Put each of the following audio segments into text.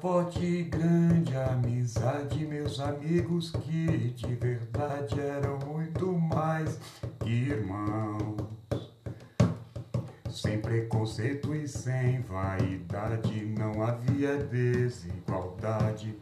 forte e grande amizade, meus amigos que de verdade eram muito mais que irmãos. Sem preconceito e sem vaidade, não havia desigualdade.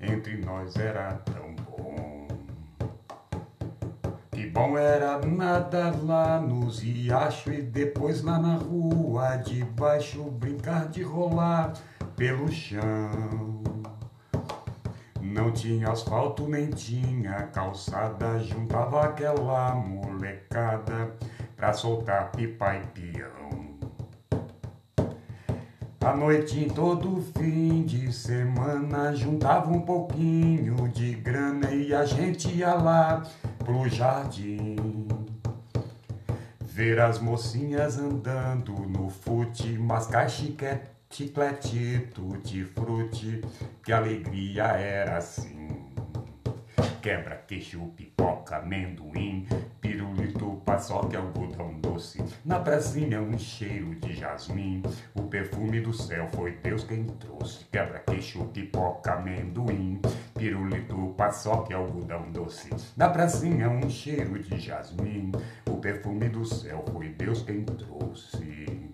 Entre nós era tão bom. Que bom era nada lá nos riachos e depois lá na rua de baixo brincar de rolar pelo chão. Não tinha asfalto nem tinha calçada, juntava aquela molecada pra soltar pipa e peão. À noite, em todo fim de semana, juntava um pouquinho de grana e a gente ia lá pro jardim. Ver as mocinhas andando no fute, mascar chiquete chiclete, tutti frutti, que alegria era assim. Quebra, queixo, pipoca, amendoim, pirulito, paçoca, algodão doce. Na pracinha um cheiro de jasmim, o perfume do céu foi Deus quem trouxe. Quebra, queixo, pipoca, amendoim, pirulito, paçoca, algodão doce. Na pracinha um cheiro de jasmim, o perfume do céu foi Deus quem trouxe.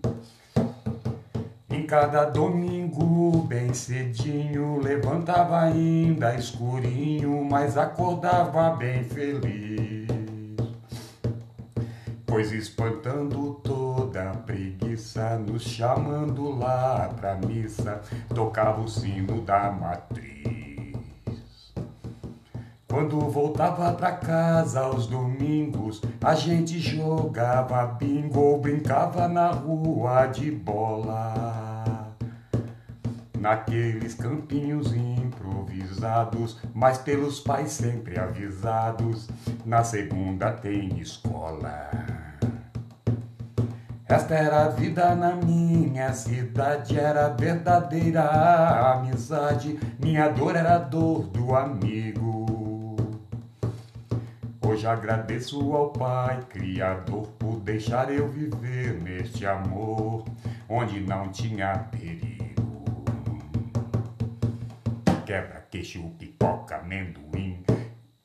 Cada domingo, bem cedinho, levantava ainda escurinho, mas acordava bem feliz. Pois espantando toda a preguiça, nos chamando lá pra missa, tocava o sino da matriz. Quando voltava pra casa aos domingos, a gente jogava bingo ou brincava na rua de bola naqueles campinhos improvisados, mas pelos pais sempre avisados. Na segunda tem escola. Esta era a vida na minha cidade, era verdadeira amizade. Minha dor era a dor do amigo. Hoje agradeço ao Pai Criador por deixar eu viver neste amor, onde não tinha perigo quebra, queixo, pipoca, amendoim,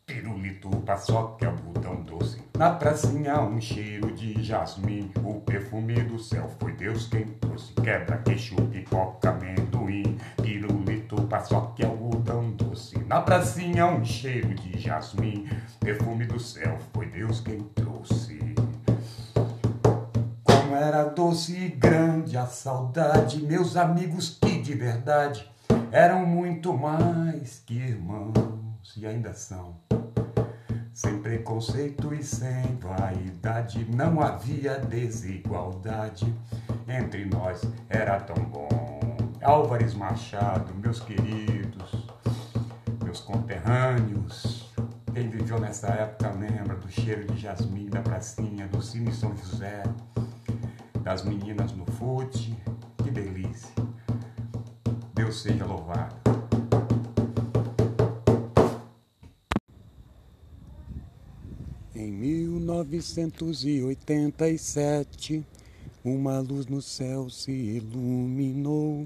pirulito, paçoca, algodão doce. Na pracinha um cheiro de jasmim, o perfume do céu foi Deus quem trouxe. Quebra, queixo, pipoca, amendoim, pirulito, paçoca, algodão doce. Na pracinha um cheiro de jasmim, perfume do céu foi Deus quem trouxe. Como era doce e grande a saudade, meus amigos que de verdade eram muito mais que irmãos e ainda são. Sem preconceito e sem vaidade, não havia desigualdade. Entre nós era tão bom. Álvares Machado, meus queridos, meus conterrâneos. Quem viveu nessa época lembra do cheiro de jasmim da pracinha, do Cine São José, das meninas no fute. Que delícia. Deus seja louvado. Em 1987, uma luz no céu se iluminou.